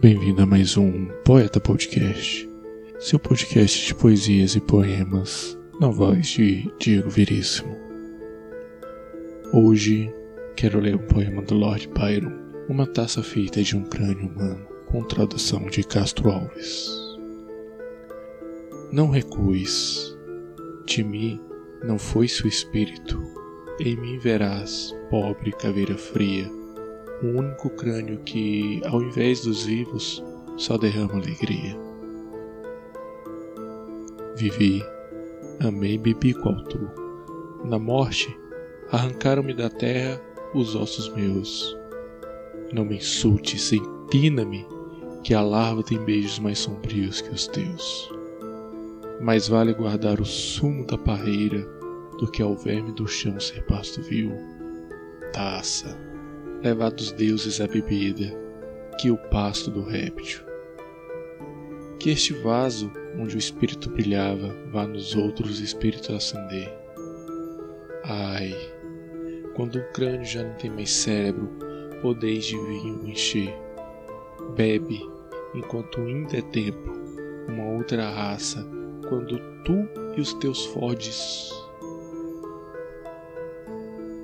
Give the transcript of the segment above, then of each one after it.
Bem-vindo a mais um Poeta Podcast, seu podcast de poesias e poemas na voz de Diego Veríssimo. Hoje quero ler um poema do Lord Byron, uma taça feita de um crânio humano, com tradução de Castro Alves. Não recues, de mim não foi seu espírito, em mim verás, pobre caveira fria o único crânio que, ao invés dos vivos, só derrama alegria. Vivi, amei bebi qual tu. Na morte, arrancaram-me da terra os ossos meus. Não me insultes, empina-me, que a larva tem beijos mais sombrios que os teus. Mais vale guardar o sumo da parreira do que ao verme do chão ser pasto vil. Taça levar dos deuses a bebida, que o pasto do réptil. Que este vaso, onde o espírito brilhava, vá nos outros espíritos acender. Ai, quando o crânio já não tem mais cérebro, podeis de vinho encher. Bebe, enquanto ainda é tempo, uma outra raça, quando tu e os teus fordes.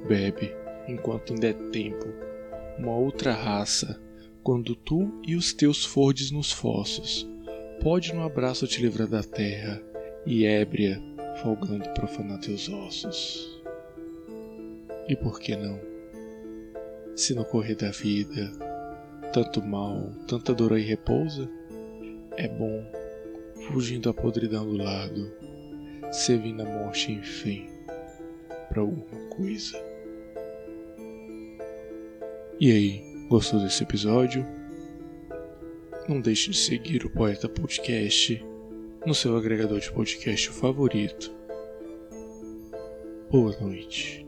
Bebe, enquanto ainda é tempo, uma outra raça, quando tu e os teus fordes nos fossos, pode no abraço te livrar da terra, e ébria, folgando profanar teus ossos. E por que não? Se no correr da vida, tanto mal, tanta dor aí repousa, é bom, fugindo a podridão do lado, servindo a morte enfim, para alguma coisa. E aí, gostou desse episódio? Não deixe de seguir o Poeta Podcast no seu agregador de podcast favorito. Boa noite.